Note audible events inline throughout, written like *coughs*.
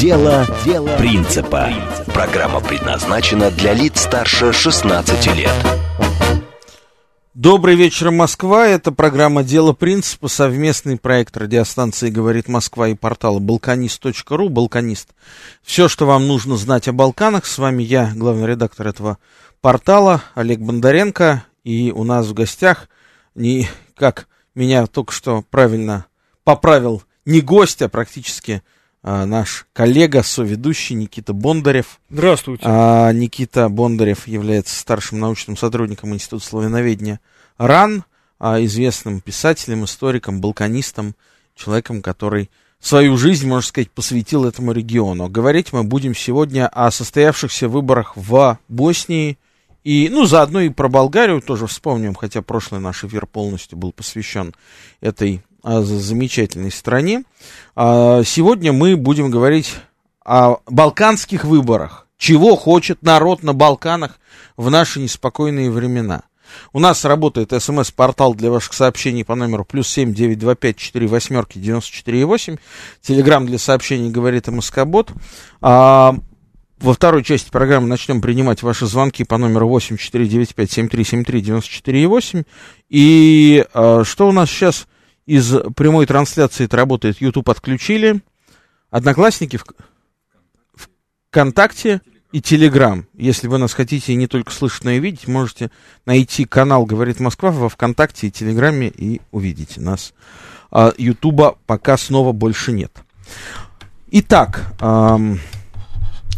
Дело, Дело принципа. Программа предназначена для лиц старше 16 лет. Добрый вечер, Москва. Это программа «Дело принципа», совместный проект радиостанции «Говорит Москва» и портала «Балканист.ру». «Балканист». Все, что вам нужно знать о Балканах. С вами я, главный редактор этого портала, Олег Бондаренко. И у нас в гостях, не как меня только что правильно поправил, не гость, а практически наш коллега, соведущий Никита Бондарев. Здравствуйте. А, Никита Бондарев является старшим научным сотрудником Института славяноведения РАН, а, известным писателем, историком, балканистом, человеком, который свою жизнь, можно сказать, посвятил этому региону. Говорить мы будем сегодня о состоявшихся выборах в Боснии, и, ну, заодно и про Болгарию тоже вспомним, хотя прошлый наш эфир полностью был посвящен этой а, замечательной стране. А, сегодня мы будем говорить о балканских выборах. Чего хочет народ на Балканах в наши неспокойные времена. У нас работает смс-портал для ваших сообщений по номеру плюс семь девять два пять четыре восьмерки девяносто четыре восемь. Телеграмм для сообщений говорит МСК-бот. А, во второй части программы начнем принимать ваши звонки по номеру 8495-7373-94,8. И а, что у нас сейчас из прямой трансляции это работает? YouTube отключили. Одноклассники в, ВКонтакте и Телеграм. Если вы нас хотите не только слышать, но и видеть, можете найти канал «Говорит Москва» во ВКонтакте и Телеграме и увидите нас. А, Ютуба пока снова больше нет. Итак,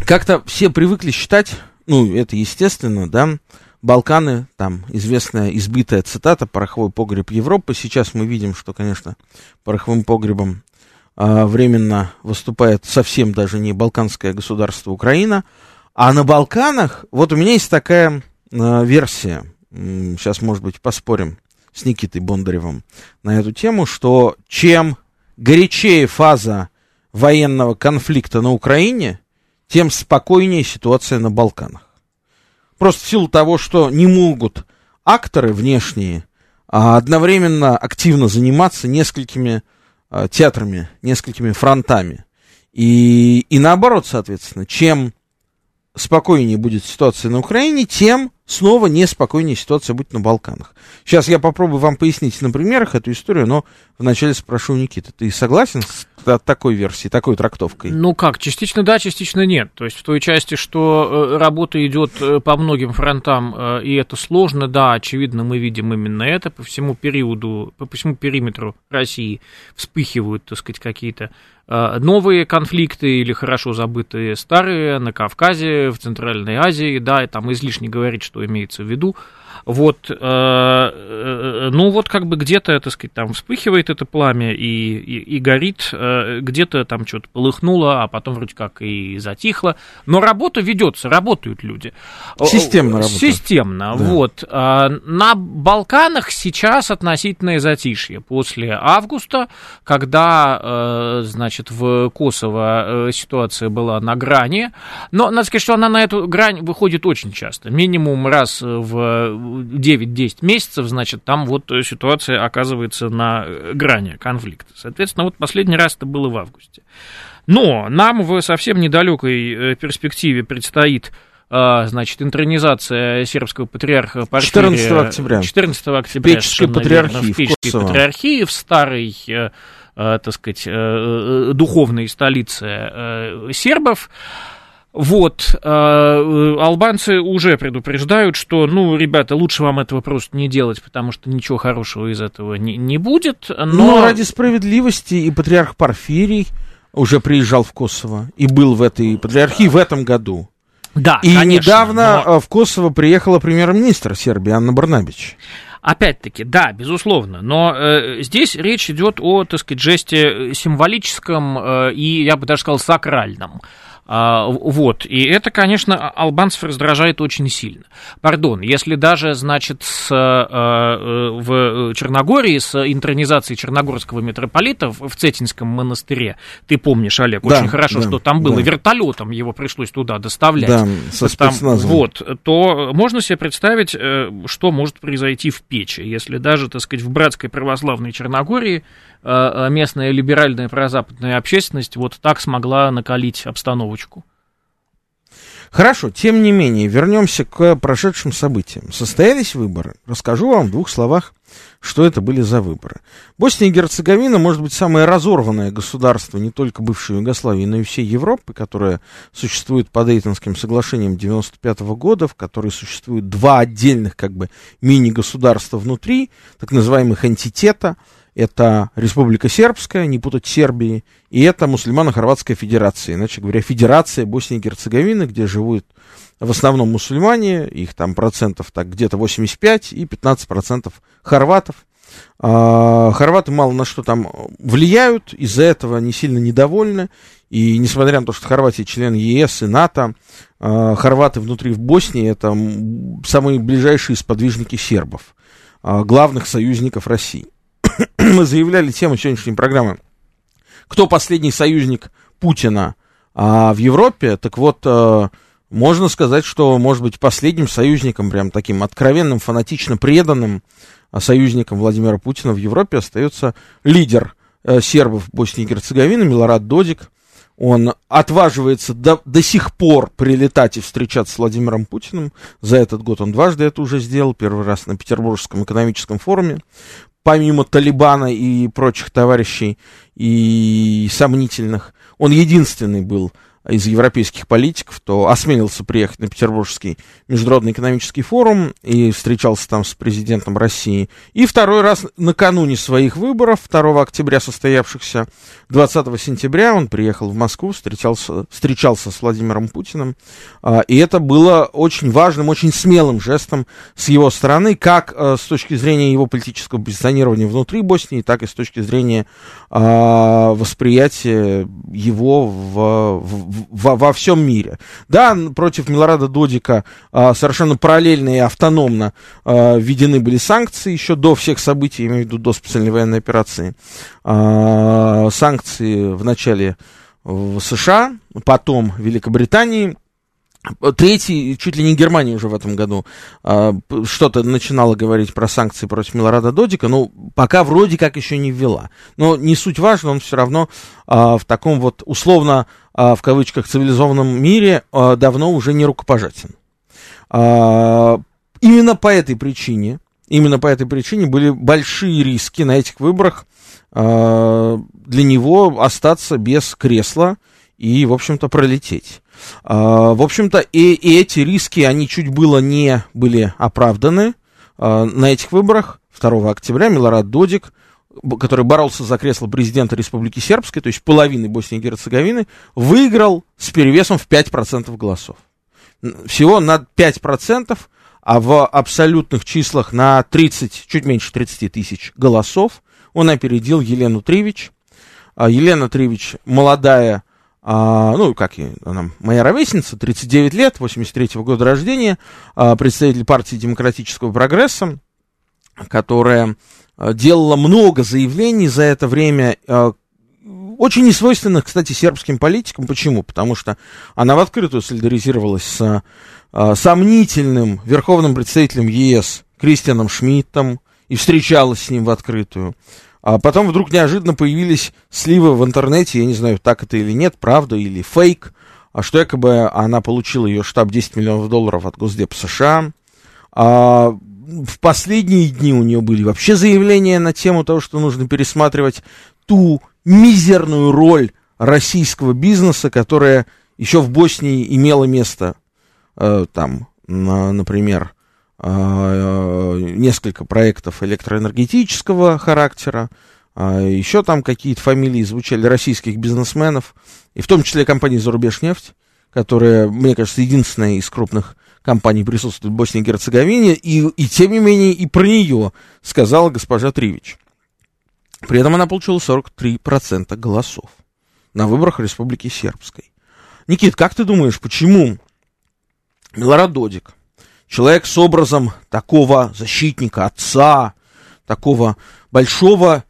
как-то все привыкли считать, ну, это естественно, да, Балканы, там известная избитая цитата «Пороховой погреб Европы». Сейчас мы видим, что, конечно, пороховым погребом а, временно выступает совсем даже не балканское государство Украина. А на Балканах, вот у меня есть такая а, версия, сейчас, может быть, поспорим с Никитой Бондаревым на эту тему, что чем горячее фаза военного конфликта на Украине, тем спокойнее ситуация на Балканах. Просто в силу того, что не могут акторы внешние а одновременно активно заниматься несколькими а, театрами, несколькими фронтами. И, и наоборот, соответственно, чем спокойнее будет ситуация на Украине, тем снова неспокойнее ситуация будет на Балканах. Сейчас я попробую вам пояснить на примерах эту историю, но вначале спрошу Никита, ты согласен с такой версией, такой трактовкой? Ну как, частично да, частично нет. То есть в той части, что э, работа идет э, по многим фронтам, э, и это сложно, да, очевидно, мы видим именно это по всему периоду, по всему периметру России вспыхивают, так сказать, какие-то новые конфликты или хорошо забытые старые на Кавказе, в Центральной Азии, да, и там излишне говорить, что имеется в виду. Вот, э, э, ну вот как бы где-то, так сказать, там вспыхивает это пламя и, и, и горит, э, где-то там что-то полыхнуло, а потом вроде как и затихло. Но работа ведется, работают люди. Системно работа. Системно, да. вот. А на Балканах сейчас относительное затишье после августа, когда, значит, в Косово ситуация была на грани. Но надо сказать, что она на эту грань выходит очень часто. Минимум раз в 9-10 месяцев, значит, там вот ситуация оказывается на грани конфликта. Соответственно, вот последний раз это было в августе. Но нам в совсем недалекой э, перспективе предстоит э, значит, интронизация сербского патриарха Порфирия 14 октября. 14 октября. Печеской патриархии. В Печеской в патриархии, в старой, э, так сказать, духовной столице сербов. Вот, э, албанцы уже предупреждают, что, ну, ребята, лучше вам этого просто не делать, потому что ничего хорошего из этого не, не будет. Но... но ради справедливости и патриарх Порфирий уже приезжал в Косово и был в этой патриархии в этом году. Да, И конечно, недавно но... в Косово приехала премьер-министр Сербии Анна Барнабич. Опять-таки, да, безусловно, но э, здесь речь идет о, так сказать, жесте символическом э, и, я бы даже сказал, сакральном. А, вот, и это, конечно, албанцев раздражает очень сильно. Пардон, если даже, значит, с, э, в Черногории с интронизацией черногорского митрополита в Цетинском монастыре, ты помнишь, Олег, да, очень хорошо, да, что там было, да. вертолетом его пришлось туда доставлять. Да, со там, Вот, то можно себе представить, что может произойти в Печи, если даже, так сказать, в братской православной Черногории местная либеральная прозападная общественность вот так смогла накалить обстановочку. Хорошо, тем не менее, вернемся к прошедшим событиям. Состоялись выборы. Расскажу вам в двух словах, что это были за выборы. Босния и Герцеговина, может быть, самое разорванное государство не только бывшей Югославии, но и всей Европы, которое существует по Дейтонским соглашениям 95 -го года, в которой существует два отдельных как бы мини-государства внутри, так называемых антитета – это Республика Сербская, не путать Сербии, и это Мусульмано-Хорватская Федерация, иначе говоря, Федерация Боснии и Герцеговины, где живут в основном мусульмане, их там процентов так где-то 85 и 15 процентов хорватов. А, хорваты мало на что там влияют, из-за этого они сильно недовольны, и несмотря на то, что Хорватия член ЕС и НАТО, а, хорваты внутри в Боснии это самые ближайшие сподвижники сербов, а, главных союзников России. *coughs* мы заявляли тему сегодняшней программы. Кто последний союзник Путина а, в Европе? Так вот, а, можно сказать, что, может быть, последним союзником, прям таким откровенным, фанатично преданным а, союзником Владимира Путина в Европе остается лидер а, сербов Боснии и Герцеговины Милорад Додик. Он отваживается до, до сих пор прилетать и встречаться с Владимиром Путиным. За этот год он дважды это уже сделал. Первый раз на Петербургском экономическом форуме помимо Талибана и прочих товарищей и сомнительных, он единственный был из европейских политиков, то осмелился приехать на Петербургский международный экономический форум и встречался там с президентом России. И второй раз накануне своих выборов, 2 октября состоявшихся, 20 сентября он приехал в Москву, встречался, встречался с Владимиром Путиным. А, и это было очень важным, очень смелым жестом с его стороны, как а, с точки зрения его политического позиционирования внутри Боснии, так и с точки зрения а, восприятия его в, в во, во всем мире. Да, против Милорада Додика а, совершенно параллельно и автономно а, введены были санкции еще до всех событий, я имею в виду до специальной военной операции. А, санкции в начале в США, потом Великобритании, Третий, чуть ли не Германия уже в этом году э, что-то начинала говорить про санкции против Милорада Додика, но пока вроде как еще не ввела. Но не суть важно, он все равно э, в таком вот условно, э, в кавычках, цивилизованном мире э, давно уже не рукопожатен. Э, именно по этой причине, именно по этой причине были большие риски на этих выборах для него остаться без кресла и, в общем-то, пролететь. А, в общем-то, и, и эти риски, они чуть было не были оправданы а, на этих выборах. 2 октября Милорад Додик, который боролся за кресло президента Республики Сербской, то есть половины Боснии и Герцеговины, выиграл с перевесом в 5% голосов. Всего на 5%, а в абсолютных числах на 30, чуть меньше 30 тысяч голосов он опередил Елену Тривич. А, Елена Тривич молодая а, ну, как и она, моя ровесница, 39 лет, 83-го года рождения, а, представитель партии демократического прогресса, которая делала много заявлений за это время, а, очень несвойственных, кстати, сербским политикам. Почему? Потому что она в открытую солидаризировалась с а, сомнительным верховным представителем ЕС Кристианом Шмидтом и встречалась с ним в открытую. А потом вдруг неожиданно появились сливы в интернете, я не знаю, так это или нет, правда или фейк, а что якобы она получила ее штаб 10 миллионов долларов от Госдепа США. А в последние дни у нее были вообще заявления на тему того, что нужно пересматривать ту мизерную роль российского бизнеса, которая еще в Боснии имела место, э, там, на, например, а, несколько проектов электроэнергетического характера, а, еще там какие-то фамилии звучали российских бизнесменов, и в том числе компании «Зарубежнефть», которая, мне кажется, единственная из крупных компаний присутствует в Боснии и Герцеговине, и, и тем не менее и про нее сказала госпожа Тривич. При этом она получила 43% голосов на выборах Республики Сербской. Никит, как ты думаешь, почему Милорад Додик, человек с образом такого защитника, отца, такого большого,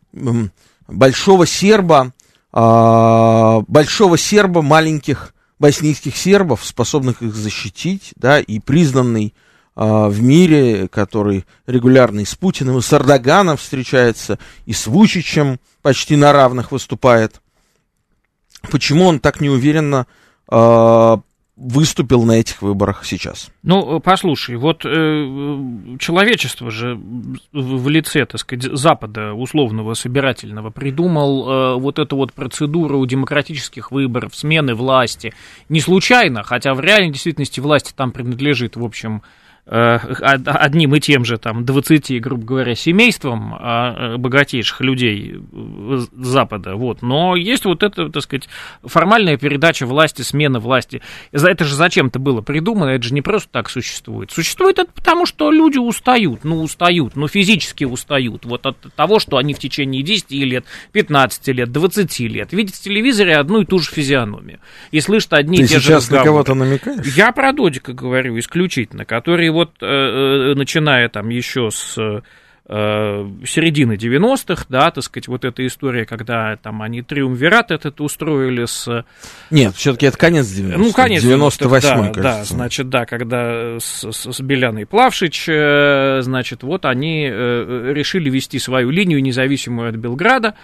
большого серба, а, большого серба маленьких боснийских сербов, способных их защитить, да, и признанный а, в мире, который регулярно и с Путиным, и с Эрдоганом встречается, и с Вучичем почти на равных выступает. Почему он так неуверенно э, выступил на этих выборах сейчас? Ну, послушай, вот э, человечество же в лице, так сказать, Запада условного собирательного придумал э, вот эту вот процедуру демократических выборов, смены власти. Не случайно, хотя в реальной действительности власти там принадлежит, в общем, Э, одним и тем же, там, 20, грубо говоря, семейством а, э, богатейших людей э, Запада, вот, но есть вот это, так сказать, формальная передача власти, смена власти. Это же зачем-то было придумано, это же не просто так существует. Существует это потому, что люди устают, ну, устают, ну, физически устают, вот от того, что они в течение 10 лет, 15 лет, 20 лет видят в телевизоре одну и ту же физиономию и слышат одни Ты и те же сейчас на кого-то намекаешь? Я про Додика говорю исключительно, который вот э, э, начиная там еще с Э, середины 90-х, да, так сказать, вот эта история, когда там они триумвират этот устроили с... Нет, все-таки это конец 90-х. Ну, конец 98 да, кажется. Да, значит, да, когда с, с, с Беляной Плавшич, э, значит, вот они э, решили вести свою линию, независимую от Белграда,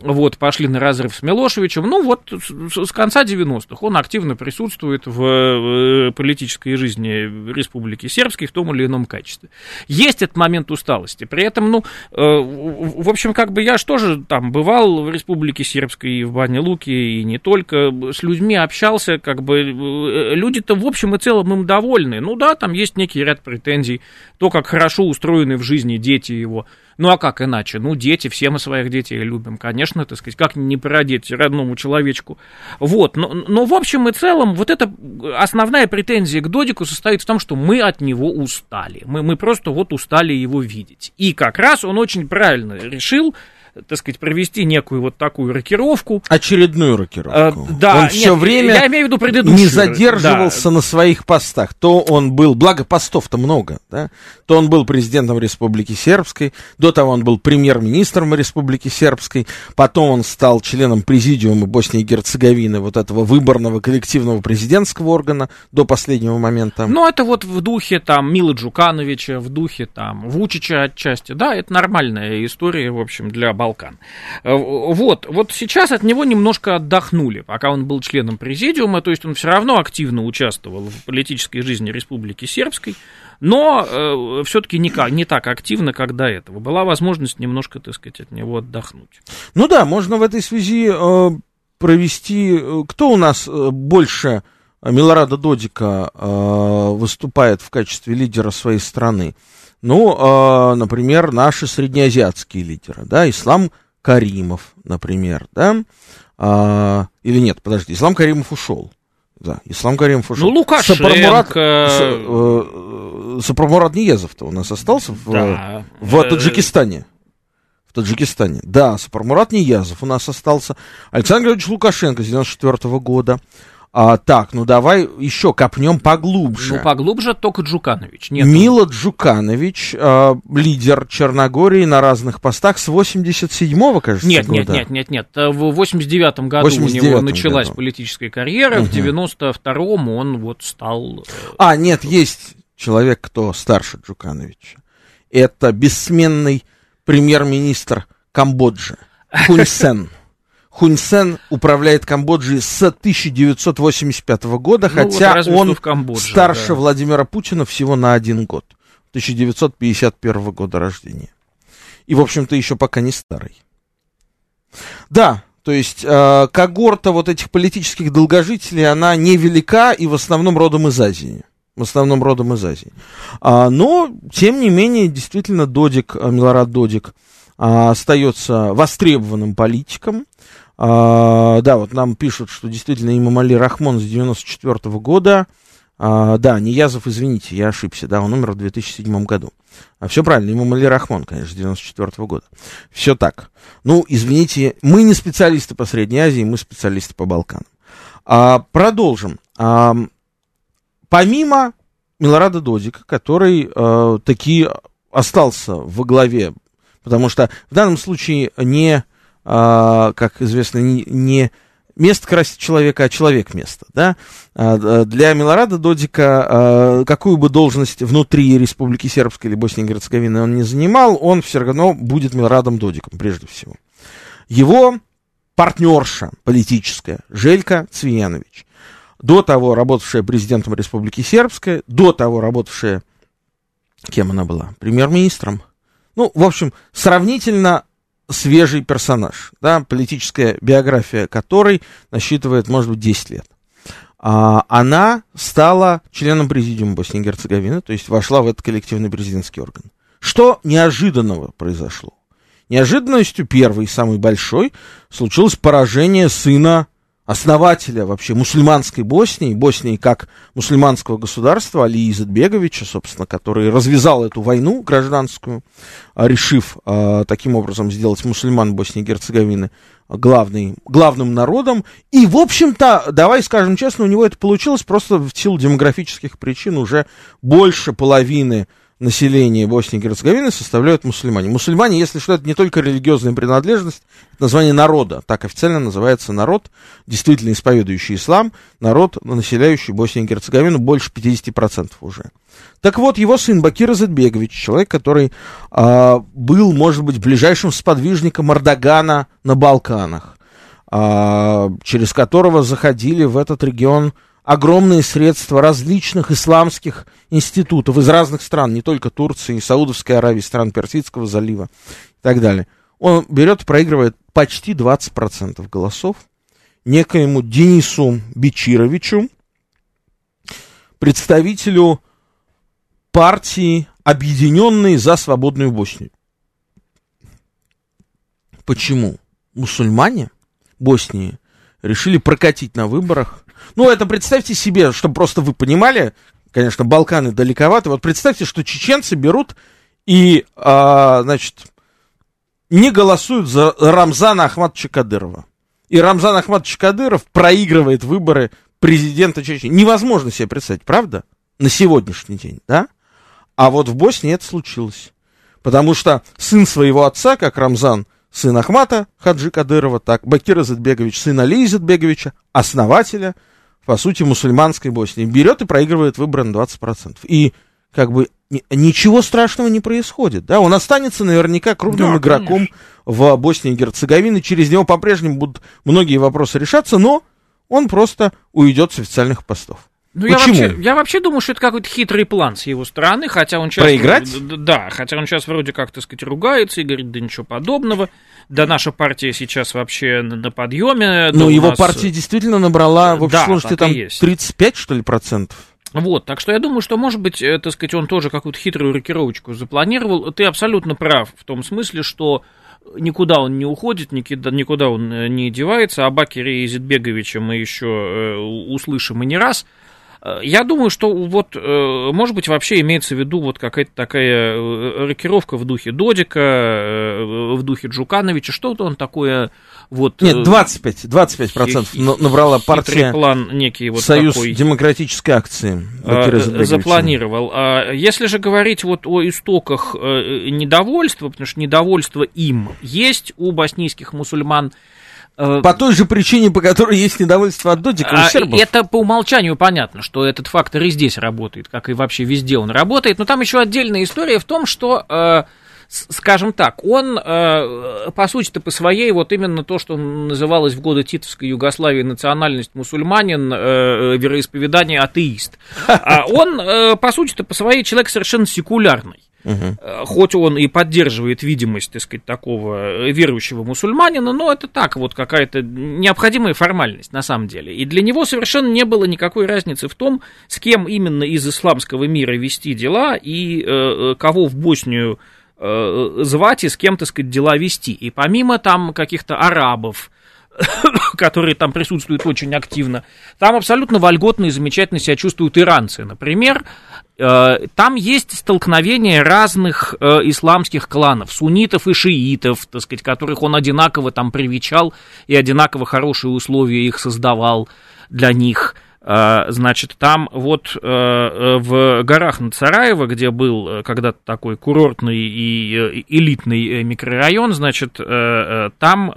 вот, пошли на разрыв с Милошевичем, ну, вот с, с конца 90-х он активно присутствует в политической жизни Республики Сербской в том или ином качестве. Есть этот момент усталости, при этом, ну, э, в общем, как бы я же тоже там бывал в Республике Сербской и в Бане Луке, и не только, с людьми общался, как бы э, люди-то в общем и целом им довольны. Ну да, там есть некий ряд претензий, то, как хорошо устроены в жизни дети его, ну а как иначе? Ну, дети, все мы своих детей любим, конечно, так сказать, как не породить родному человечку. Вот, но, но в общем и целом, вот эта основная претензия к Додику состоит в том, что мы от него устали. Мы, мы просто вот устали его видеть. И как раз он очень правильно решил, так сказать, провести некую вот такую рокировку. Очередную рокировку. А, да, он все время я имею в виду предыдущую. не задерживался да. на своих постах. То он был, благо постов-то много, да, то он был президентом Республики Сербской, до того он был премьер-министром Республики Сербской, потом он стал членом президиума Боснии и Герцеговины, вот этого выборного коллективного президентского органа до последнего момента. Ну, это вот в духе там Милы Джукановича, в духе там Вучича отчасти, да, это нормальная история, в общем, для Балкан. Э, вот, вот сейчас от него немножко отдохнули, пока он был членом президиума, то есть он все равно активно участвовал в политической жизни Республики Сербской, но э, все-таки не, не так активно, как до этого. Была возможность немножко, так сказать, от него отдохнуть. Ну да, можно в этой связи э, провести... Э, кто у нас э, больше Милорада Додика э, выступает в качестве лидера своей страны? Ну, э, например, наши среднеазиатские лидеры, да, Ислам Каримов, например, да, э, или нет, подожди, Ислам Каримов ушел. Да, Ислам Каримов ушел. Ну, Лукашенко... Сапармурат, э, Сапармурат Ниезов-то у нас остался в, да. в Таджикистане. В Таджикистане. Да, Сапармурат Ниязов у нас остался. Александр Григорьевич Лукашенко с 94 -го года. А, так, ну давай еще копнем поглубже. Ну, поглубже только Джуканович. Нет, Мила Джуканович, э, лидер Черногории на разных постах с 87-го, кажется, нет, года. Нет, нет, нет, нет. В 89-м году 89 у него началась году. политическая карьера, угу. в 92-м он вот стал... Э, а, нет, есть человек, кто старше Джукановича. Это бессменный премьер-министр Камбоджи, *laughs* Хунь Сен. Хунь Сен управляет Камбоджей с 1985 года, ну, хотя вот он Камбодже, старше да. Владимира Путина всего на один год. 1951 года рождения. И, в общем-то, еще пока не старый. Да, то есть э, когорта вот этих политических долгожителей, она невелика и в основном родом из Азии. В основном родом из Азии. А, но, тем не менее, действительно, Додик, Милорад Додик а, остается востребованным политиком. А, да, вот нам пишут, что действительно имам Али Рахмон с 94 -го года. А, да, Ниязов, извините, я ошибся, да, он умер в 2007 году. А все правильно, имам Али Рахмон, конечно, с 94 -го года. Все так. Ну, извините, мы не специалисты по Средней Азии, мы специалисты по Балканам. А, продолжим. А, помимо Милорада Додика, который а, таки остался во главе, потому что в данном случае не, а, как известно, не, не место красит человека, а человек место, да. А, для Милорада Додика, а, какую бы должность внутри Республики Сербской или Боснии и Герцеговины он не занимал, он все равно будет Милорадом Додиком, прежде всего. Его партнерша политическая, Желька Цвиянович, до того работавшая президентом Республики Сербской, до того работавшая, кем она была, премьер-министром. Ну, в общем, сравнительно свежий персонаж, да, политическая биография которой насчитывает, может быть, 10 лет. А, она стала членом президиума Боснии и Герцеговины, то есть вошла в этот коллективный президентский орган. Что неожиданного произошло? Неожиданностью первой, самой большой, случилось поражение сына основателя вообще мусульманской Боснии, Боснии как мусульманского государства, Али Изетбеговича, собственно, который развязал эту войну гражданскую, а, решив а, таким образом сделать мусульман Боснии и Герцеговины главный, главным народом. И, в общем-то, давай скажем честно, у него это получилось просто в силу демографических причин уже больше половины населения Боснии и Герцеговины составляют мусульмане. Мусульмане, если что, это не только религиозная принадлежность, это название народа. Так официально называется народ, действительно исповедующий ислам, народ, населяющий Боснию и Герцеговину больше 50% уже. Так вот, его сын Бакир Азетбегович, человек, который а, был, может быть, ближайшим сподвижником Эрдогана на Балканах, а, через которого заходили в этот регион огромные средства различных исламских институтов из разных стран, не только Турции, Саудовской Аравии, стран Персидского залива и так далее. Он берет проигрывает почти 20% голосов некоему Денису Бичировичу, представителю партии, объединенной за свободную Боснию. Почему? Мусульмане Боснии решили прокатить на выборах ну, это представьте себе, чтобы просто вы понимали, конечно, Балканы далековаты. Вот представьте, что чеченцы берут и, а, значит, не голосуют за Рамзана Ахматовича Кадырова. И Рамзан Ахматович Кадыров проигрывает выборы президента Чечни. Невозможно себе представить, правда? На сегодняшний день, да? А вот в Боснии это случилось. Потому что сын своего отца, как Рамзан, сын Ахмата Хаджи Кадырова, так Бакир Изетбегович, сын Али Изетбеговича, основателя – по сути, мусульманской Боснии, берет и проигрывает выборы на 20%. И как бы ничего страшного не происходит, да, он останется наверняка крупным да, игроком конечно. в Боснии и Герцеговине, через него по-прежнему будут многие вопросы решаться, но он просто уйдет с официальных постов. Ну, я вообще, я вообще думаю, что это какой-то хитрый план с его стороны, хотя он сейчас... Проиграть? Да, хотя он сейчас вроде как, так сказать, ругается и говорит, да ничего подобного. Да наша партия сейчас вообще на, на подъеме. Ну, его нас... партия действительно набрала в общей да, сложности там 35, что ли, процентов. Вот, так что я думаю, что, может быть, э, так сказать, он тоже какую-то хитрую рокировочку запланировал. Ты абсолютно прав в том смысле, что никуда он не уходит, никуда, он э, не девается. О Бакере Изитбеговиче мы еще э, услышим и не раз – Э, я думаю, что вот, э, может быть, вообще имеется в виду вот какая-то такая э, рокировка в духе Додика, в духе Джукановича, что-то он такое вот... Нет, 25, 25 процентов набрала партия план некий вот Союз такой, демократической акции. Запланировал. А если же говорить вот о истоках недовольства, потому что недовольство им есть у боснийских мусульман, Э, по той же причине, по которой есть недовольство от Додика у а, сербов. Это по умолчанию понятно, что этот фактор и здесь работает, как и вообще везде он работает. Но там еще отдельная история в том, что э, скажем так, он, э, по сути-то, по своей, вот именно то, что называлось в годы Титовской Югославии национальность мусульманин, вероисповедание атеист. А он, по сути-то, по своей человек совершенно секулярный. Угу. Хоть он и поддерживает видимость, так сказать, такого верующего мусульманина, но это так, вот какая-то необходимая формальность на самом деле. И для него совершенно не было никакой разницы в том, с кем именно из исламского мира вести дела и э, э кого в Боснию э, звать и с кем, так сказать, дела вести. И помимо там каких-то арабов, *coughs* которые там присутствуют очень активно, там абсолютно вольготно и замечательно себя чувствуют иранцы, например. Э, там есть столкновение разных э, исламских кланов, суннитов и шиитов, так сказать, которых он одинаково там привечал и одинаково хорошие условия их создавал. для них. Значит, там вот в горах над Сараево, где был когда-то такой курортный и элитный микрорайон, значит, там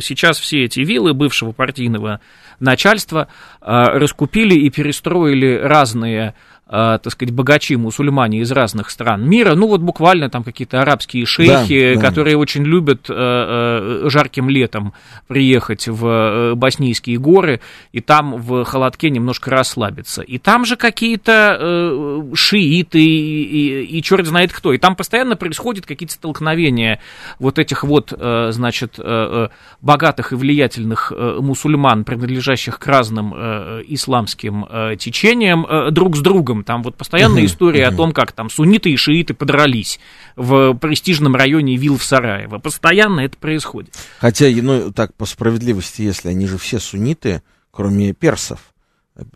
сейчас все эти виллы бывшего партийного начальства раскупили и перестроили разные э, так сказать, богачи, мусульмане из разных стран мира, ну вот буквально там какие-то арабские шейхи, да, да. которые очень любят э, э, жарким летом приехать в Боснийские горы и там в холодке немножко расслабиться. И там же какие-то э, шииты и, и, и черт знает кто. И там постоянно происходят какие-то столкновения вот этих вот, э, значит, э богатых и влиятельных э, мусульман, принадлежащих к разным э, исламским э, течениям, э, друг с другом там вот постоянная история о том, как там сунниты и шииты подрались в престижном районе Вил в Сараево. Постоянно это происходит. Хотя, ну, так, по справедливости, если они же все сунниты, кроме персов,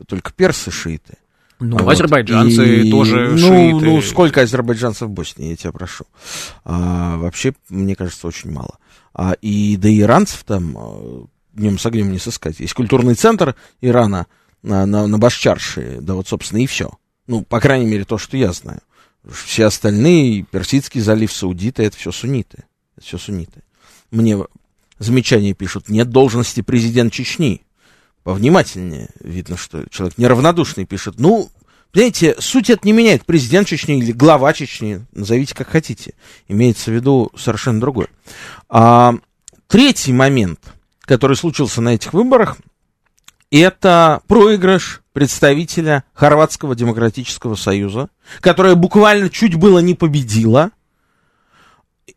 только персы шииты. Ну, вот. азербайджанцы и, тоже ну, шииты. Ну, сколько азербайджанцев в Боснии, я тебя прошу. А, вообще, мне кажется, очень мало. А, и до иранцев там а, днем с огнем не сыскать. Есть культурный центр Ирана на, на, на Башчарши, да вот, собственно, и все. Ну, по крайней мере, то, что я знаю. Все остальные, Персидский залив, саудиты, это все сунниты. Это все сунниты. Мне замечания пишут, нет должности президент Чечни. Повнимательнее. Видно, что человек неравнодушный пишет. Ну, знаете, суть это не меняет. Президент Чечни или глава Чечни, назовите как хотите. Имеется в виду совершенно другое. А, третий момент, который случился на этих выборах, это проигрыш представителя Хорватского демократического союза, которая буквально чуть было не победила.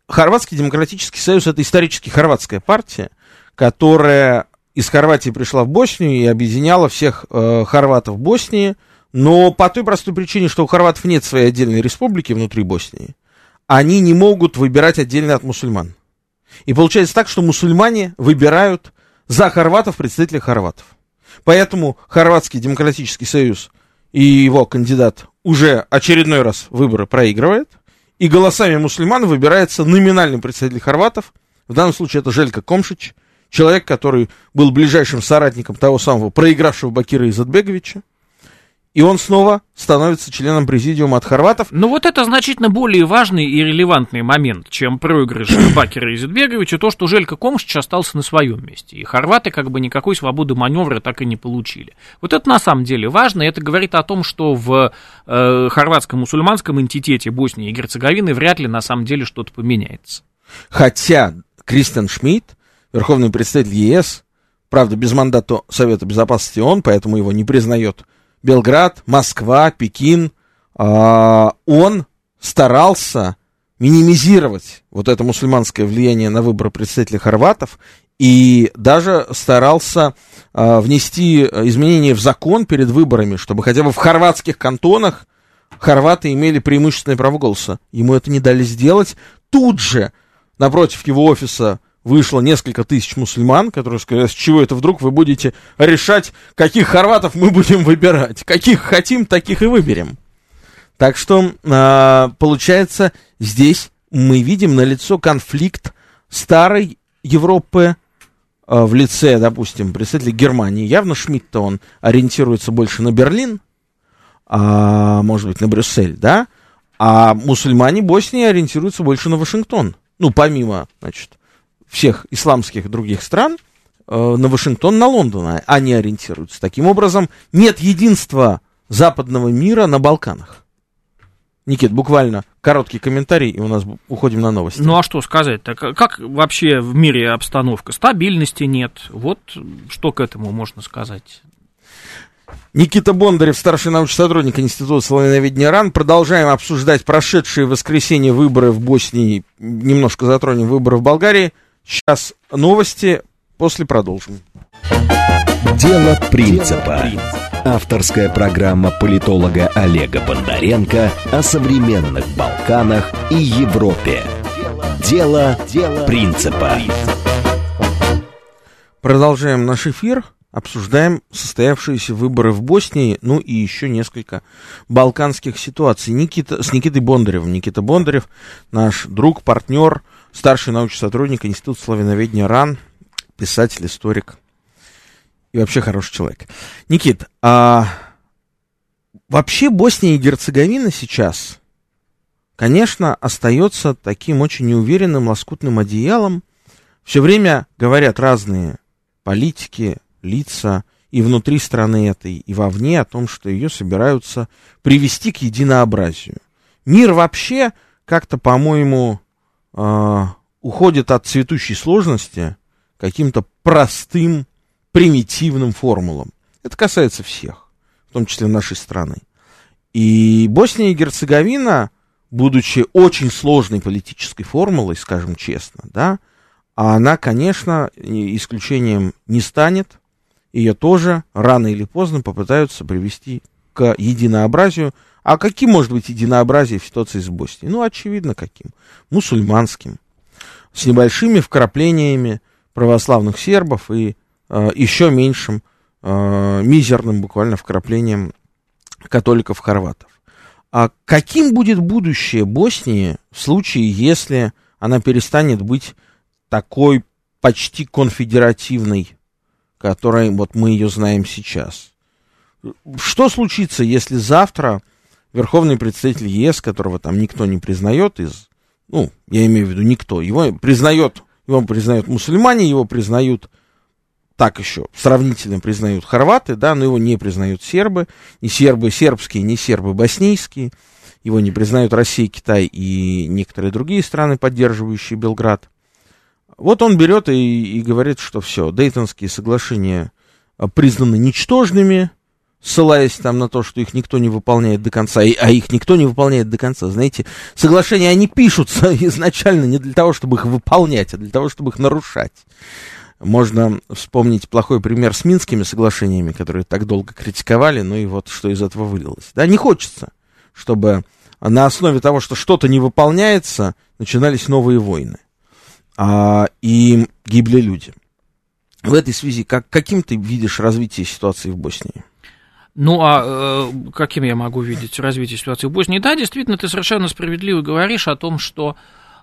Хорватский демократический союз это исторически хорватская партия, которая из Хорватии пришла в Боснию и объединяла всех э, хорватов Боснии, но по той простой причине, что у хорватов нет своей отдельной республики внутри Боснии, они не могут выбирать отдельно от мусульман. И получается так, что мусульмане выбирают за хорватов представителей хорватов. Поэтому Хорватский демократический союз и его кандидат уже очередной раз выборы проигрывает, и голосами мусульман выбирается номинальный представитель хорватов, в данном случае это Желька Комшич, человек, который был ближайшим соратником того самого проигравшего Бакира Изадбеговича, и он снова становится членом президиума от хорватов. Ну вот это значительно более важный и релевантный момент, чем проигрыш *coughs* Бакера Изетбеговича, то, что Желька Комшич остался на своем месте. И хорваты как бы никакой свободы маневра так и не получили. Вот это на самом деле важно, и это говорит о том, что в э, хорватском мусульманском entитете Боснии и Герцеговины вряд ли на самом деле что-то поменяется. Хотя Кристиан Шмидт, верховный представитель ЕС, правда, без мандата Совета Безопасности ООН, поэтому его не признает Белград, Москва, Пекин, а, он старался минимизировать вот это мусульманское влияние на выборы представителей хорватов и даже старался а, внести изменения в закон перед выборами, чтобы хотя бы в хорватских кантонах хорваты имели преимущественное право голоса. Ему это не дали сделать. Тут же напротив его офиса вышло несколько тысяч мусульман, которые сказали, с чего это вдруг вы будете решать, каких хорватов мы будем выбирать. Каких хотим, таких и выберем. Так что, э, получается, здесь мы видим на лицо конфликт старой Европы э, в лице, допустим, представителя Германии. Явно Шмидт-то он ориентируется больше на Берлин, а, может быть, на Брюссель, да? А мусульмане Боснии ориентируются больше на Вашингтон. Ну, помимо, значит, всех исламских других стран э, на Вашингтон, на Лондон они ориентируются. Таким образом, нет единства западного мира на Балканах. Никит, буквально короткий комментарий, и у нас уходим на новости. Ну а что сказать? Так как вообще в мире обстановка? Стабильности нет. Вот что к этому можно сказать. Никита Бондарев, старший научный сотрудник Института славяноведения РАН. Продолжаем обсуждать прошедшие воскресенье выборы в Боснии. Немножко затронем выборы в Болгарии. Сейчас новости, после продолжим. Дело принципа. Авторская программа политолога Олега Бондаренко о современных Балканах и Европе. Дело, Дело принципа. Продолжаем наш эфир. Обсуждаем состоявшиеся выборы в Боснии, ну и еще несколько балканских ситуаций. Никита, с Никитой Бондаревым. Никита Бондарев, наш друг, партнер, старший научный сотрудник Института славяноведения РАН, писатель, историк. и вообще хороший человек. Никит, а вообще Босния и Герцеговина сейчас, конечно, остается таким очень неуверенным лоскутным одеялом. Все время говорят разные политики, лица и внутри страны этой, и вовне о том, что ее собираются привести к единообразию. Мир вообще как-то, по-моему, э, уходит от цветущей сложности каким-то простым, примитивным формулам. Это касается всех, в том числе нашей страны. И Босния и Герцеговина, будучи очень сложной политической формулой, скажем честно, да, она, конечно, исключением не станет. Ее тоже рано или поздно попытаются привести к единообразию. А каким может быть единообразие в ситуации с Боснией? Ну, очевидно, каким. Мусульманским. С небольшими вкраплениями православных сербов и э, еще меньшим, э, мизерным буквально вкраплением католиков-хорватов. А каким будет будущее Боснии в случае, если она перестанет быть такой почти конфедеративной, которой вот мы ее знаем сейчас? Что случится, если завтра верховный представитель ЕС, которого там никто не признает из, ну, я имею в виду никто, его признает, его признают мусульмане, его признают так еще сравнительно признают хорваты, да, но его не признают сербы, не сербы сербские, не сербы боснийские, его не признают Россия, Китай и некоторые другие страны, поддерживающие Белград. Вот он берет и, и говорит, что все, Дейтонские соглашения признаны ничтожными, ссылаясь там на то, что их никто не выполняет до конца, а их никто не выполняет до конца. Знаете, соглашения, они пишутся *laughs* изначально не для того, чтобы их выполнять, а для того, чтобы их нарушать. Можно вспомнить плохой пример с Минскими соглашениями, которые так долго критиковали, ну и вот что из этого вылилось. Да, не хочется, чтобы на основе того, что что-то не выполняется, начинались новые войны. А, и гибли люди. В этой связи, как, каким ты видишь развитие ситуации в Боснии? Ну, а э, каким я могу видеть развитие ситуации в Боснии? Да, действительно, ты совершенно справедливо говоришь о том, что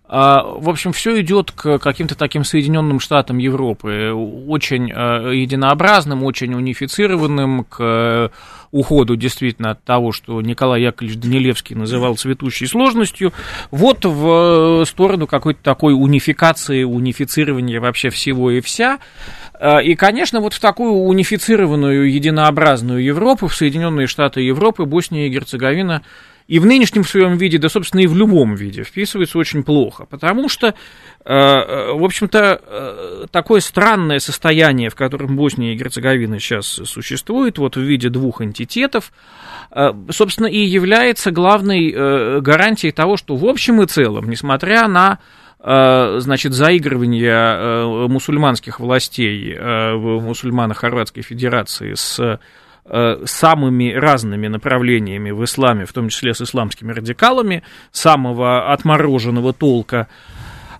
в общем, все идет к каким-то таким Соединенным Штатам Европы, очень э, единообразным, очень унифицированным, к уходу действительно от того, что Николай Яковлевич Данилевский называл цветущей сложностью, вот в сторону какой-то такой унификации, унифицирования вообще всего и вся. Э, и, конечно, вот в такую унифицированную, единообразную Европу, в Соединенные Штаты Европы, Босния и Герцеговина и в нынешнем своем виде, да, собственно, и в любом виде вписывается очень плохо, потому что, э, э, в общем-то, такое странное состояние, в котором Босния и Герцеговина сейчас существует, вот в виде двух ентитетов, собственно, и является главной гарантией того, что в общем и целом, несмотря на Э, значит, заигрывание э, мусульманских властей э, в мусульмано-хорватской федерации с самыми разными направлениями в исламе, в том числе с исламскими радикалами, самого отмороженного толка, Э,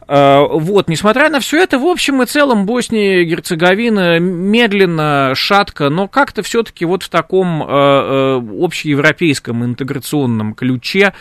вот, несмотря на все это, в общем и целом Босния и Герцеговина медленно, шатко, но как-то все-таки вот в таком э, э, общеевропейском интеграционном ключе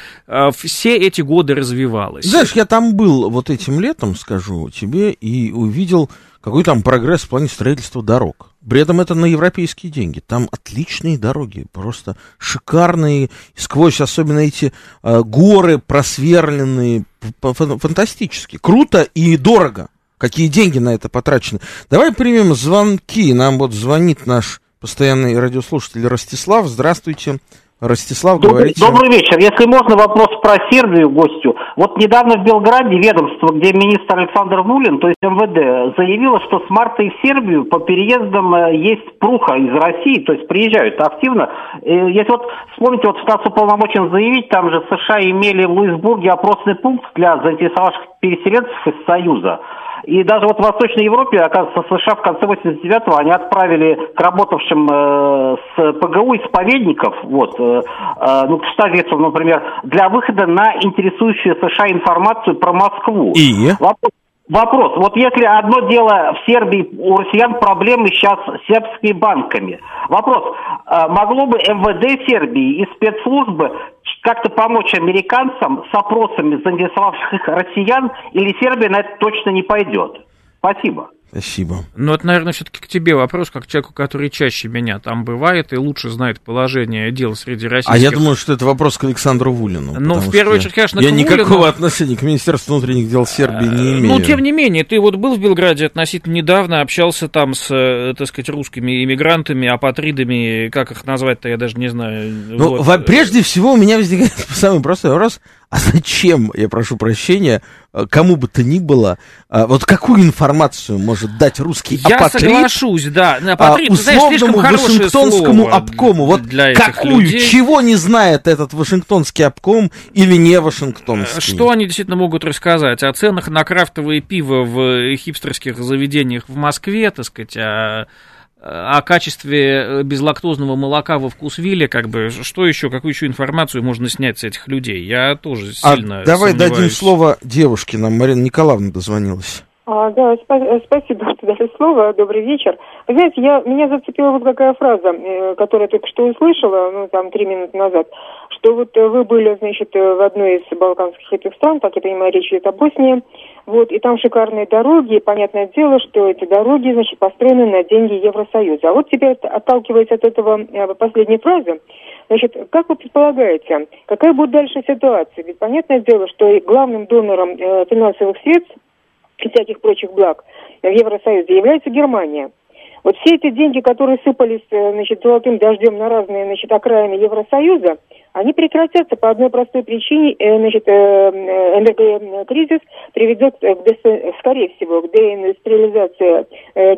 все эти годы развивалась. Знаешь, я там был вот этим летом, скажу тебе, и увидел какой там прогресс в плане строительства дорог. При этом это на европейские деньги. Там отличные дороги, просто шикарные, сквозь особенно эти э, горы просверленные, фантастически. Круто и дорого. Какие деньги на это потрачены. Давай примем звонки. Нам вот звонит наш постоянный радиослушатель Ростислав. Здравствуйте. Ростислав, добрый, говорите. Добрый вечер. Если можно, вопрос про Сербию гостю. Вот недавно в Белграде ведомство, где министр Александр Нулин, то есть МВД, заявило, что с марта и в Сербию по переездам э, есть пруха из России, то есть приезжают активно. Если вот вспомните, вот Стас уполномочен заявить, там же США имели в Луисбурге опросный пункт для заинтересовавших переселенцев из Союза. И даже вот в Восточной Европе, оказывается, США в конце 89-го они отправили к работавшим э, с ПГУ исповедников, вот, э, э, ну, штатовцев, например, для выхода на интересующую США информацию про Москву. И? Вопрос, Вопрос. Вот если одно дело в Сербии, у россиян проблемы сейчас с сербскими банками. Вопрос. А могло бы МВД Сербии и спецслужбы как-то помочь американцам с опросами заинтересовавших их россиян, или Сербия на это точно не пойдет? Спасибо. Спасибо. Ну, это, наверное, все-таки к тебе вопрос, как человеку, который чаще меня там бывает и лучше знает положение дел среди российских... А я думаю, что это вопрос к Александру Вулину. Ну, в первую очередь, конечно, я к никакого Вулину. отношения к Министерству внутренних дел Сербии не имею. Ну, тем не менее, ты вот был в Белграде относительно недавно, общался там с, э, так сказать, русскими иммигрантами, апатридами, как их назвать-то, я даже не знаю. Ну, Вот. во- прежде всего у меня возникает *laughs* самый простой вопрос. А зачем, я прошу прощения, э, кому бы то ни было, э, вот какую информацию может дать русский Я апатрид соглашусь, да. а, знаешь, слишком условному хорошее Вашингтонскому обкому? Вот для какую, людей. чего не знает этот Вашингтонский обком или не Вашингтонский? Что они действительно могут рассказать о ценах на крафтовое пиво в хипстерских заведениях в Москве, так сказать, о, о качестве безлактозного молока во вкусвилле, как бы, что еще, какую еще информацию можно снять с этих людей? Я тоже А сильно давай дадим слово девушке, нам Марина Николаевна дозвонилась. А, да, спа- э, спасибо, что дали слово. Добрый вечер. Вы знаете, я, меня зацепила вот какая фраза, э, которую я только что услышала, ну, там, три минуты назад, что вот э, вы были, значит, э, в одной из балканских этих стран, как я понимаю, речь идет о Боснии, вот, и там шикарные дороги, и понятное дело, что эти дороги, значит, построены на деньги Евросоюза. А вот теперь, отталкиваясь от этого э, последней фразы, Значит, как вы предполагаете, какая будет дальше ситуация? Ведь понятное дело, что главным донором э, финансовых средств и всяких прочих благ в Евросоюзе является Германия. Вот все эти деньги, которые сыпались, э, значит, золотым дождем на разные, значит, окраины Евросоюза, они прекратятся по одной простой причине, э, значит, э, э, энергокризис приведет, к скорее всего, к деиндустриализации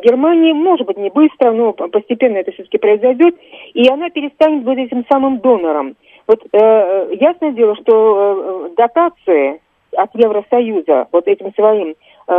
Германии, может быть, не быстро, но постепенно это все-таки произойдет, и она перестанет быть этим самым донором. Вот ясное дело, что дотации от Евросоюза вот этим своим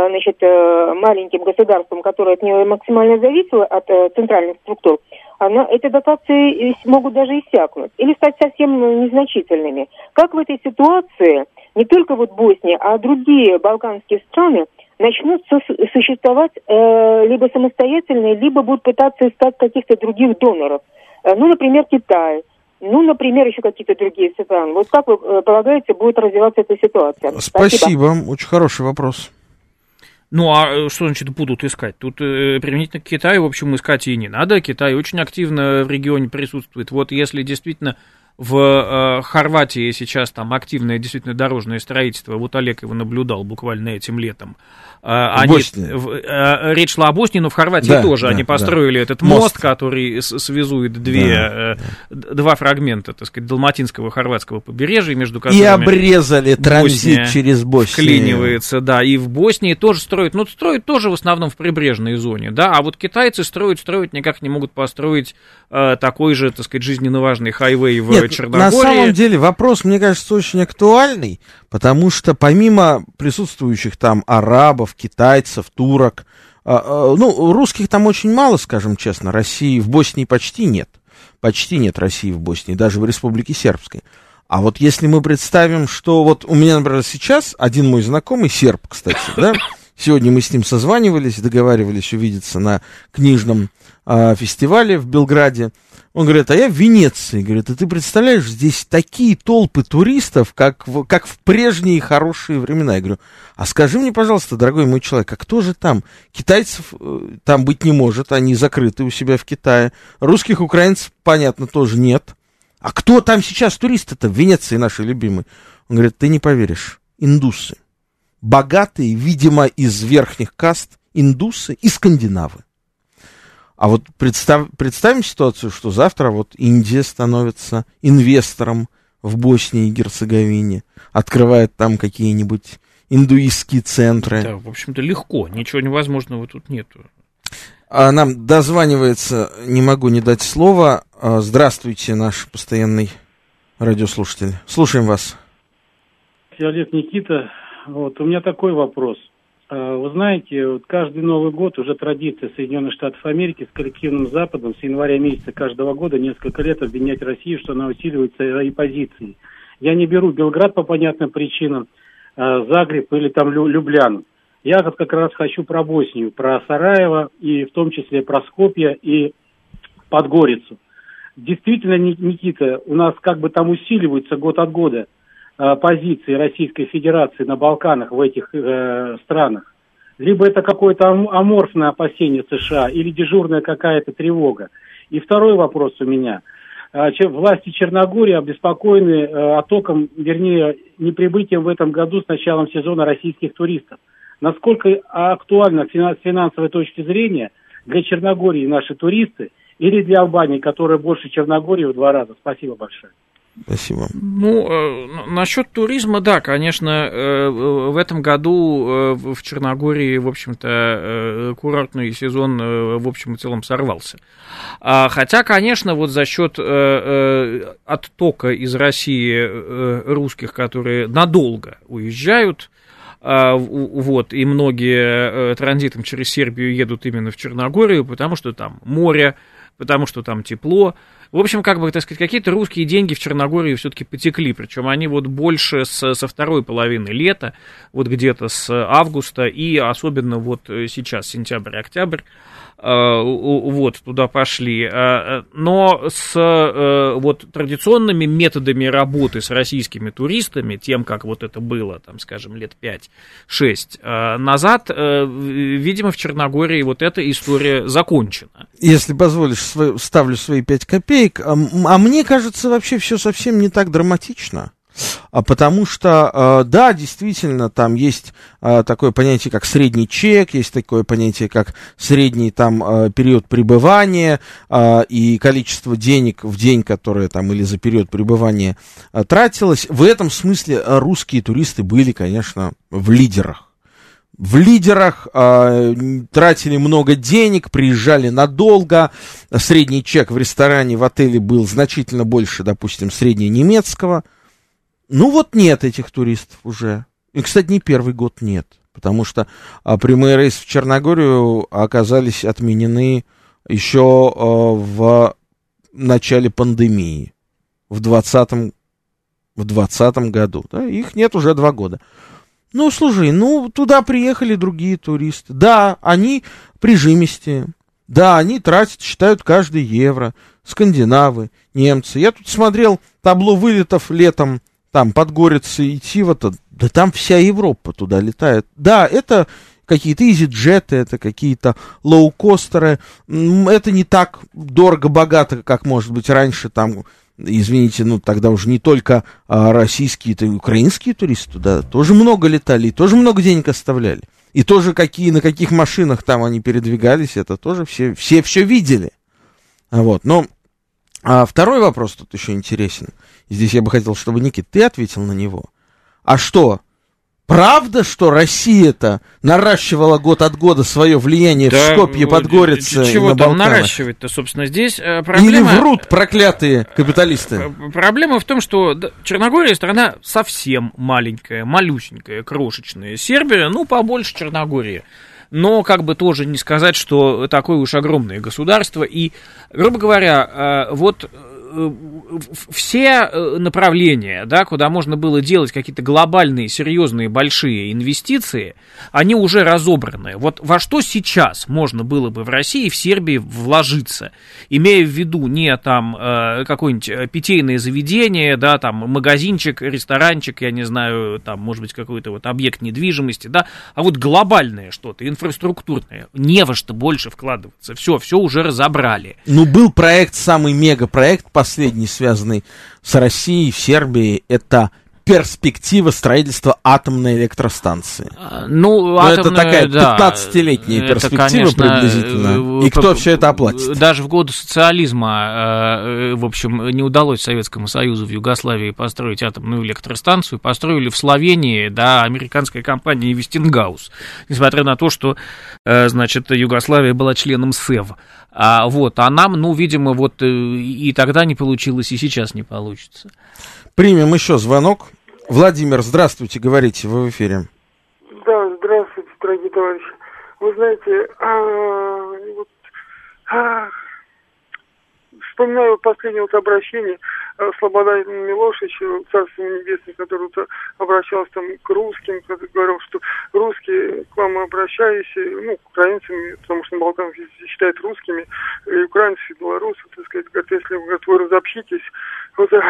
значит, э, маленьким государством, которое от нее максимально зависело от э, центральных структур, она, эти дотации могут даже иссякнуть или стать совсем э, незначительными. Как в этой ситуации не только вот Босния, а другие балканские страны начнут су- существовать э, либо самостоятельно, либо будут пытаться искать каких-то других доноров. Э, ну, например, Китай. Ну, например, еще какие-то другие страны. Вот как вы э, полагаете, будет развиваться эта ситуация? Спасибо, очень хороший вопрос. Ну, а э, что значит будут искать? Тут э, применительно к Китаю, в общем, искать и не надо. Китай очень активно в регионе присутствует. Вот если действительно в э, Хорватии сейчас там активное действительно дорожное строительство, вот Олег его наблюдал буквально этим летом. А, они- в- э, речь шла о Боснии, но в Хорватии Да, тоже. да, они да. построили этот Мост. мост, который связует две, Да, э, два фрагмента, так сказать, далматинского и хорватского побережья, между И которыми обрезали транзит Босния через Боснию. вклинивается, да, и в Боснии тоже строят, ну, строят тоже в основном в прибрежной зоне, да, а вот китайцы строят, строят, никак не могут построить э, такой же, так сказать, жизненно важный хайвей в Нет, Черногории. на самом деле вопрос, мне кажется, очень актуальный, потому что помимо присутствующих там арабов, китайцев, турок, а, а, ну, русских там очень мало, скажем честно, России в Боснии почти нет. Почти нет России в Боснии, даже в Республике Сербской. А вот если мы представим, что вот у меня, например, сейчас один мой знакомый, серб, кстати, да, сегодня мы с ним созванивались, договаривались увидеться на книжном а, фестивале в Белграде. Он говорит, а я в Венеции. Говорит, а ты представляешь, здесь такие толпы туристов, как в, как в прежние хорошие времена. Я говорю, а скажи мне, пожалуйста, дорогой мой человек, а кто же там? Китайцев э, там быть не может, они закрыты у себя в Китае. Русских, украинцев, понятно, тоже нет. А кто там сейчас туристы-то в Венеции наши любимые? Он говорит, ты не поверишь, индусы. Богатые, видимо, из верхних каст, индусы и скандинавы. А вот представь, представим ситуацию, что завтра вот Индия становится инвестором в Боснии и Герцеговине, открывает там какие-нибудь индуистские центры. Да, в общем-то, легко, ничего невозможного тут нету. А нам дозванивается, не могу не дать слова. А, Здравствуйте, наш постоянный радиослушатель. Слушаем вас. Я Олег Никита. Вот, у меня такой вопрос. А, Вы знаете, вот каждый Новый год уже традиция Соединенных Штатов Америки с коллективным Западом с января месяца каждого года несколько лет обвинять Россию, что она усиливает свои позиции. Я не беру Белград по понятным причинам, а, Загреб или там Лю- Люблян. Я вот как раз хочу про Боснию, про Сараево и в том числе про Скопье и Подгорицу. Действительно, Ни- Никита, у нас как бы там усиливаются год от года э, позиции Российской Федерации на Балканах в этих э, странах. либо это какое-то аморфное опасение США или дежурная какая-то тревога. И второй вопрос у меня. А, власти Черногории обеспокоены э, оттоком, вернее, неприбытием в этом году с началом сезона российских туристов. Насколько актуально с финансовой точки зрения для Черногории наши туристы или для Албании, которая больше Черногории в два раза? Спасибо большое. Спасибо. Ну, э, насчет туризма, да, конечно, э, в этом году э, в Черногории, в общем-то, э, курортный сезон, э, в общем и целом, сорвался. А, хотя, конечно, вот за счет э, оттока из России русских, которые надолго уезжают, а, вот, и многие транзитом через Сербию едут именно в Черногорию, потому что там море, потому что там тепло. В общем, как бы, так сказать, какие-то русские деньги в Черногории все-таки потекли, причем они вот больше с, со второй половины лета, вот где-то с августа и особенно вот э, сейчас, сентябрь-октябрь, Э, вот, туда пошли. Э, но с э, вот традиционными методами работы с российскими туристами, тем, как вот это было, там, скажем, лет 5-6 назад, видимо, в Черногории вот эта история закончена. Если позволишь, ставлю свои 5 копеек. А мне кажется, вообще все совсем не так драматично. А потому что, э, да, действительно, там есть э, такое понятие, как средний чек, есть такое понятие, как средний там э, период пребывания и количество денег в день, которое там или за период пребывания тратилось. В этом смысле русские туристы были, конечно, в лидерах в лидерах, э, тратили много денег, приезжали надолго. Средний чек в ресторане, в отеле был значительно больше, допустим, средненемецкого. Ну вот нет этих туристов уже. И, кстати, не первый год нет. Потому что а, прямые рейсы в Черногорию оказались отменены еще а, в начале пандемии, в 2020 в 20 году. Да? Их нет уже два года. Ну, слушай, ну, туда приехали другие туристы. Да, они прижимистые. Да, они тратят, считают каждый евро. Скандинавы, немцы. Я тут смотрел табло вылетов летом там Подгорица и Тива-то, да там вся Европа туда летает. Да, это какие-то изи-джеты, это какие-то лоукостеры. Это не так дорого-богато, как, может быть, раньше там, извините, ну, тогда уже не только а, российские, это и украинские туристы туда тоже много летали, и тоже много денег оставляли. И тоже какие, на каких машинах там они передвигались, это тоже все, все, все видели. Вот, но а второй вопрос тут еще интересен. Здесь я бы хотел, чтобы, Никит, ты ответил на него. А что, Правда, что Россия-то наращивала год от года свое влияние да, в Скопье, Подгорице Чего и на там наращивать-то, собственно, здесь э, проблема... Или врут проклятые капиталисты? Проблема в том, что Черногория страна совсем маленькая, малюсенькая, крошечная. Сербия, ну, побольше Черногории но как бы тоже не сказать, что такое уж огромное государство. И, грубо говоря, э, вот Э, все э, направления, да, куда можно было делать какие-то глобальные, серьезные, большие инвестиции, они уже разобраны. Вот во что сейчас можно было бы в России и в Сербии вложиться, имея в виду не там э, какое-нибудь питейное заведение, да, там магазинчик, ресторанчик, я не знаю, там, может быть, какой-то вот объект недвижимости, да, а вот глобальное что-то, инфраструктурное, не во что больше вкладываться. Все, все уже разобрали. Ну, был проект, самый мегапроект по последний, связанный с Россией, в Сербии, это перспектива строительства атомной электростанции. А, ну, атомная, это такая 15-летняя да, перспектива конечно, приблизительно. И кто все это оплатит? Даже в годы социализма, э, в общем, не удалось Советскому Союзу в Югославии построить атомную электростанцию. Построили в Словении, да, американская компания Вестингаус. Несмотря на то, что, э, значит, Югославия была членом СЭВ. А, вот, а нам, ну, видимо, вот э, и тогда не получилось, и сейчас не получится. Примем еще звонок. Владимир, здравствуйте, говорите, вы в эфире. Да, здравствуйте, дорогие товарищи. Вы знаете, а, вот, а, вспоминаю последнее вот обращение Слобода Милошевич, Царство Небесное, который обращался там к русским, говорил, что русские к вам обращаюсь, ну, к украинцам, потому что на Балканах считают русскими, и украинцы, и белорусы, так сказать, говорят, если говорят, вы разобщитесь, вот э,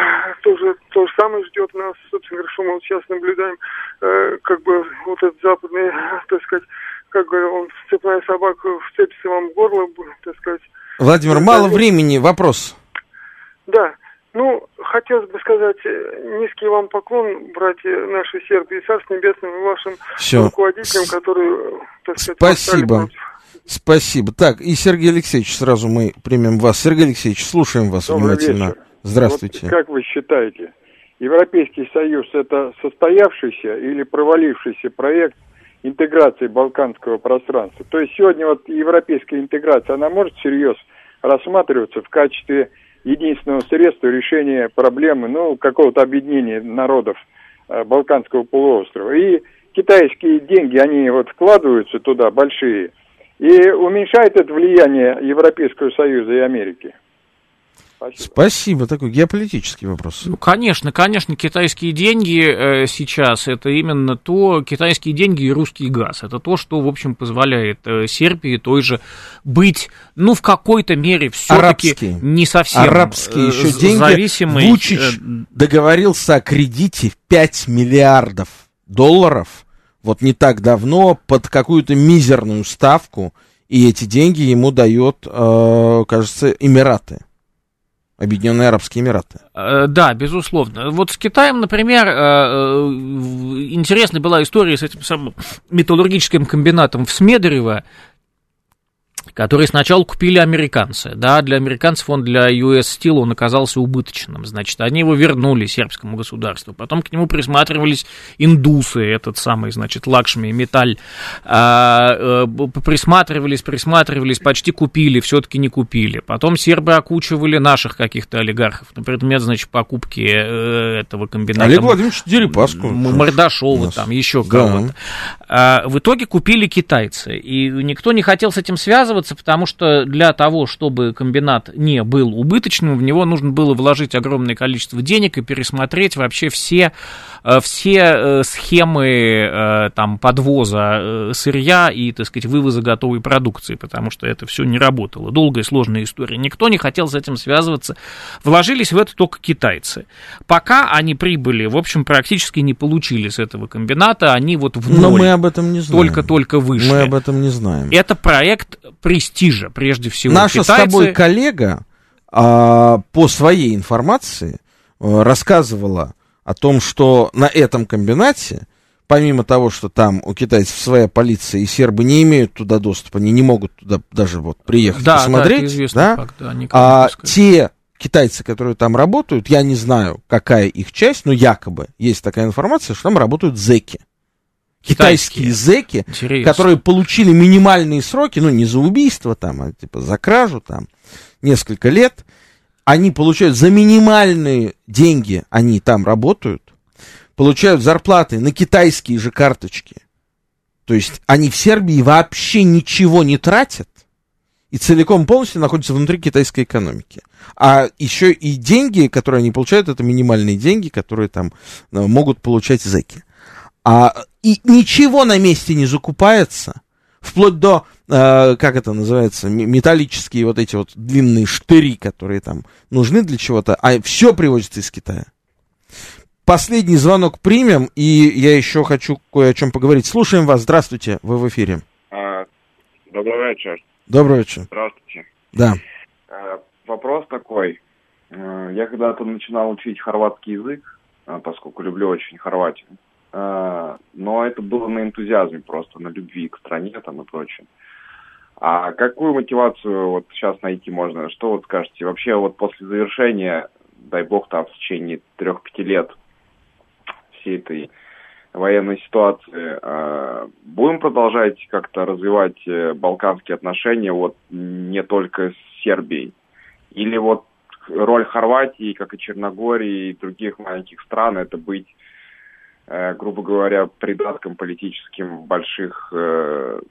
тоже то же самое ждет нас, собственно говоря, что мы вот сейчас наблюдаем, э, как бы вот этот западный, *laughs* так сказать, как говорил, он, цепная собака вцепится вам в горло, так сказать. Владимир, мало времени, вопрос. Да, ну, хотелось бы сказать э, низкий вам поклон, братья наши сербы, и Царство Небесное вашим Всё. руководителям, которые, так сказать, Спасибо. Спасибо. Так, и Сергей Алексеевич, сразу мы примем вас. Сергей Алексеевич, слушаем вас Добрый внимательно. вечер. Здравствуйте. Вот как вы считаете, Европейский Союз это состоявшийся или провалившийся проект интеграции балканского пространства? То есть сегодня вот европейская интеграция, она может всерьез рассматриваться в качестве единственного средства решения проблемы, ну, какого-то объединения народов э, Балканского полуострова. И китайские деньги, они вот вкладываются туда, большие, и уменьшает это влияние Европейского Союза и Америки. Спасибо. Спасибо. Такой геополитический вопрос. Ну, конечно, конечно, китайские деньги э, сейчас это именно то, китайские деньги и русский газ. Это то, что, в общем, позволяет э, Сербии той же быть, ну, в какой-то мере все-таки не совсем Арабские э, еще деньги. зависимой. Вучич э, договорился о кредите в 5 миллиардов долларов вот не так давно под какую-то мизерную ставку, и эти деньги ему дает, э, кажется, Эмираты. Объединенные Арабские Эмираты. Э, Да, безусловно. Вот с Китаем, например, э, интересная была история с этим самым металлургическим комбинатом в Смедрево, который сначала купили американцы. Да, для американцев он для US Steel он оказался убыточным. Значит, они его вернули сербскому государству. Потом к нему присматривались индусы, этот самый, значит, Лакшми, Металь. А, э, присматривались, присматривались, почти купили, все-таки не купили. Потом сербы окучивали наших каких-то олигархов на предмет, значит, покупки э, этого комбината. Олег Владимирович Дерипаску. Мордашова, там еще Да. кого-то. А, в итоге купили китайцы. И никто не хотел с этим связываться, потому что для того, чтобы комбинат не был убыточным, в него нужно было вложить огромное количество денег и пересмотреть вообще все, э, все э, схемы э, там, подвоза сырья и, так сказать, вывоза готовой продукции, потому что это все не работало. Долгая, сложная история. Никто не хотел с этим связываться. Вложились в это только китайцы. Пока они прибыли, в общем, практически не получили с этого комбината, они вот в Но ноль мы об этом не знаем. только-только вышли. Мы об этом не знаем. Это проект престижа, прежде всего. Наша Китайцы... с тобой коллега а, по своей информации а, рассказывала о том, что на этом комбинате, помимо того, что там у китайцев своя полиция и сербы не имеют туда доступа, они не могут туда даже вот приехать да, посмотреть, да, это известный да, факт, да, а те китайцы, которые там работают, я не знаю, какая их часть, но якобы есть такая информация, что там работают зеки. Китайские, Китайские. зеки, Интересно. которые получили минимальные сроки, ну, не за убийство там, а типа за кражу там, несколько лет, они получают за минимальные деньги, они там работают, получают зарплаты на китайские же карточки. То есть они в Сербии вообще ничего не тратят и целиком полностью находятся внутри китайской экономики. А еще и деньги, которые они получают, это минимальные деньги, которые там э, могут получать зэки. А, и ничего на месте не закупается, вплоть до, э, как это называется, металлические вот эти вот длинные штыри, которые там нужны для чего-то, а все привозится из Китая. Последний звонок примем, и я еще хочу кое о чем поговорить. Слушаем вас, здравствуйте, вы в эфире. А, Добрый вечер. Добрый вечер. Здравствуйте. Да. А, Вопрос такой. Э, Я когда-то начинал учить хорватский язык, а, поскольку люблю очень Хорватию. А, Но это было на энтузиазме просто, на любви к стране там и прочее. А какую мотивацию вот сейчас найти можно? Что вот скажете? Вообще вот после завершения, дай бог там в течение трех-пяти лет всей этой военной ситуации, э, будем продолжать как-то развивать э, балканские отношения вот не только с Сербией? Или вот роль Хорватии, как и Черногории и других маленьких стран, это быть, э, грубо говоря, придатком политическим больших э,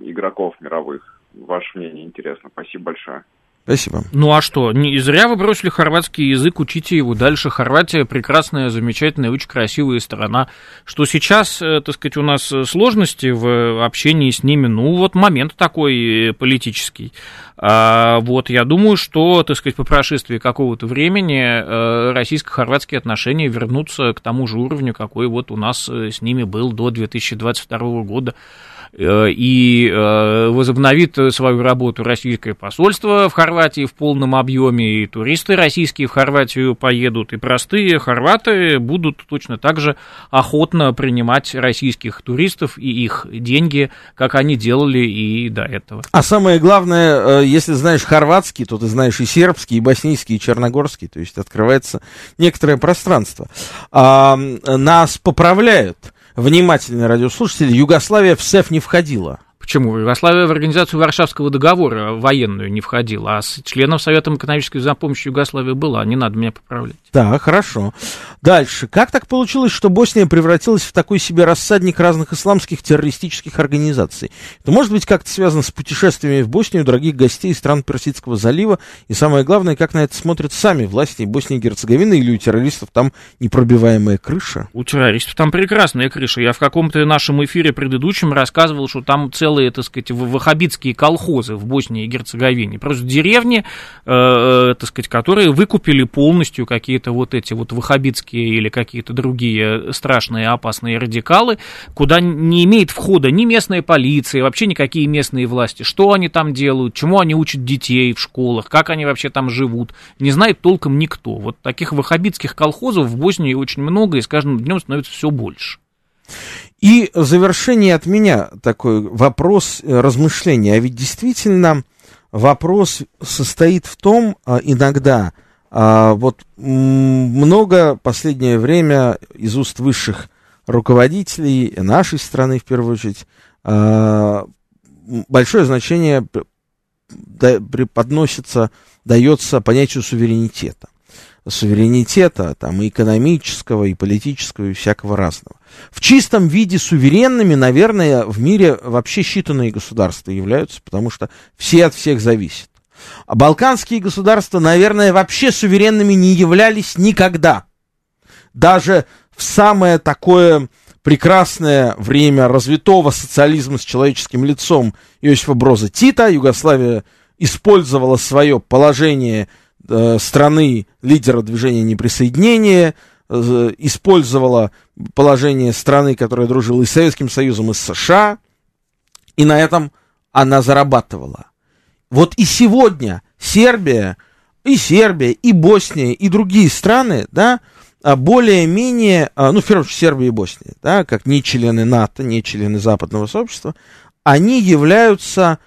игроков мировых? Ваше мнение интересно. Спасибо большое. Спасибо. Ну а что, не зря вы бросили хорватский язык, учите его дальше. Хорватия прекрасная, замечательная, очень красивая страна. Что сейчас, э, так сказать, у нас э, сложности в общении с ними, ну вот момент такой э, политический. А, вот я думаю, что, так сказать, по прошествии какого-то времени э, российско-хорватские отношения вернутся к тому же уровню, какой вот у нас э, с ними был до 2022 года. И возобновит свою работу российское посольство в Хорватии в полном объеме, и туристы российские в Хорватию поедут, и простые хорваты будут точно так же охотно принимать российских туристов и их деньги, как они делали и до этого. А самое главное, если знаешь хорватский, то ты знаешь и сербский, и боснийский, и черногорский, то есть открывается некоторое пространство. А, нас поправляют внимательные радиослушатели, Югославия в СЭФ не входила. Почему? Югославия в организацию Варшавского договора военную не входила, а с членом Совета экономической взаимопомощи Югославии была. Не надо меня поправлять. Да, хорошо. Дальше. Как так получилось, что Босния превратилась в такой себе рассадник разных исламских террористических организаций? Это может быть как-то связано с путешествиями в Боснию дорогих гостей из стран Персидского залива? И самое главное, как на это смотрят сами власти Боснии и Герцеговины или у террористов там непробиваемая крыша? У террористов там прекрасная крыша. Я в каком-то нашем эфире предыдущем рассказывал, что там целый целые, так сказать, ваххабитские колхозы в Боснии и Герцеговине. Просто деревни, э, э, так сказать, которые выкупили полностью какие-то вот эти вот ваххабитские или какие-то другие страшные опасные радикалы, куда не имеет входа ни местная полиция, вообще никакие местные власти. Что они там делают, чему они учат детей в школах, как они вообще там живут, не знает толком никто. Вот таких ваххабитских колхозов в Боснии очень много, и с каждым днем становится все больше. И завершение от меня такой вопрос э, размышления. А ведь действительно вопрос состоит в том, а, иногда, а, вот много последнее время из уст высших руководителей нашей страны, в первую очередь, а, большое значение преподносится, дается понятию суверенитета суверенитета, там, и экономического, и политического, и всякого разного. В чистом виде суверенными, наверное, в мире вообще считанные государства являются, потому что все от всех зависят. А балканские государства, наверное, вообще суверенными не являлись никогда. Даже в самое такое прекрасное время развитого социализма с человеческим лицом Иосифа Броза Тита Югославия использовала свое положение страны лидера движения неприсоединения, э, использовала положение страны, которая дружила и с Советским Союзом, и с США, и на этом она зарабатывала. Вот и сегодня Сербия, и Сербия, и Босния, и другие страны, да, а более-менее, а, ну, в первую очередь, Сербия и Босния, да, как не члены НАТО, не члены западного сообщества, они являются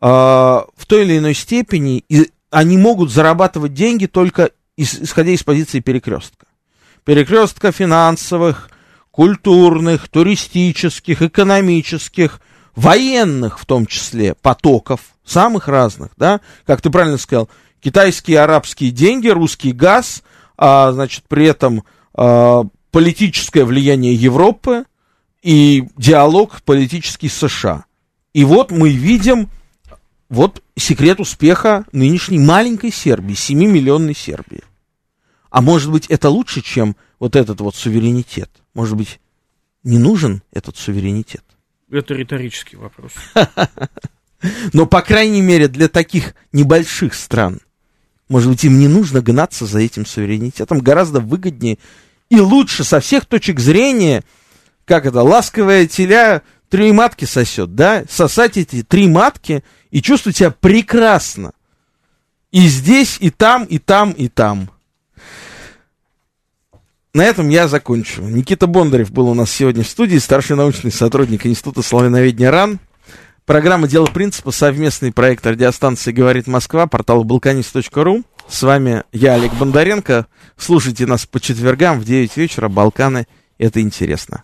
э, в той или иной степени они могут зарабатывать деньги только исходя из позиции перекрестка. Перекрестка финансовых, культурных, туристических, экономических, военных в том числе, потоков, самых разных, да, как ты правильно сказал, китайские, арабские деньги, русский газ, а, значит, при этом а, политическое влияние Европы и диалог политический США. И вот мы видим вот секрет успеха нынешней маленькой Сербии, 7-миллионной Сербии. А может быть, это лучше, чем вот этот вот суверенитет? Может быть, не нужен этот суверенитет? Это риторический вопрос. *laughs* Но, по крайней мере, для таких небольших стран, может быть, им не нужно гнаться за этим суверенитетом. Гораздо выгоднее и лучше со всех точек зрения, как это, ласковая теля три матки сосет, да? Сосать эти три матки – и чувствую себя прекрасно. И здесь, и там, и там, и там. На этом я закончу. Никита Бондарев был у нас сегодня в студии, старший научный сотрудник Института славяноведения РАН. Программа «Дело принципа», совместный проект радиостанции «Говорит Москва», портал balkanist.ru. С вами я, Олег Бондаренко. Слушайте нас по четвергам в 9 вечера. Балканы — это интересно.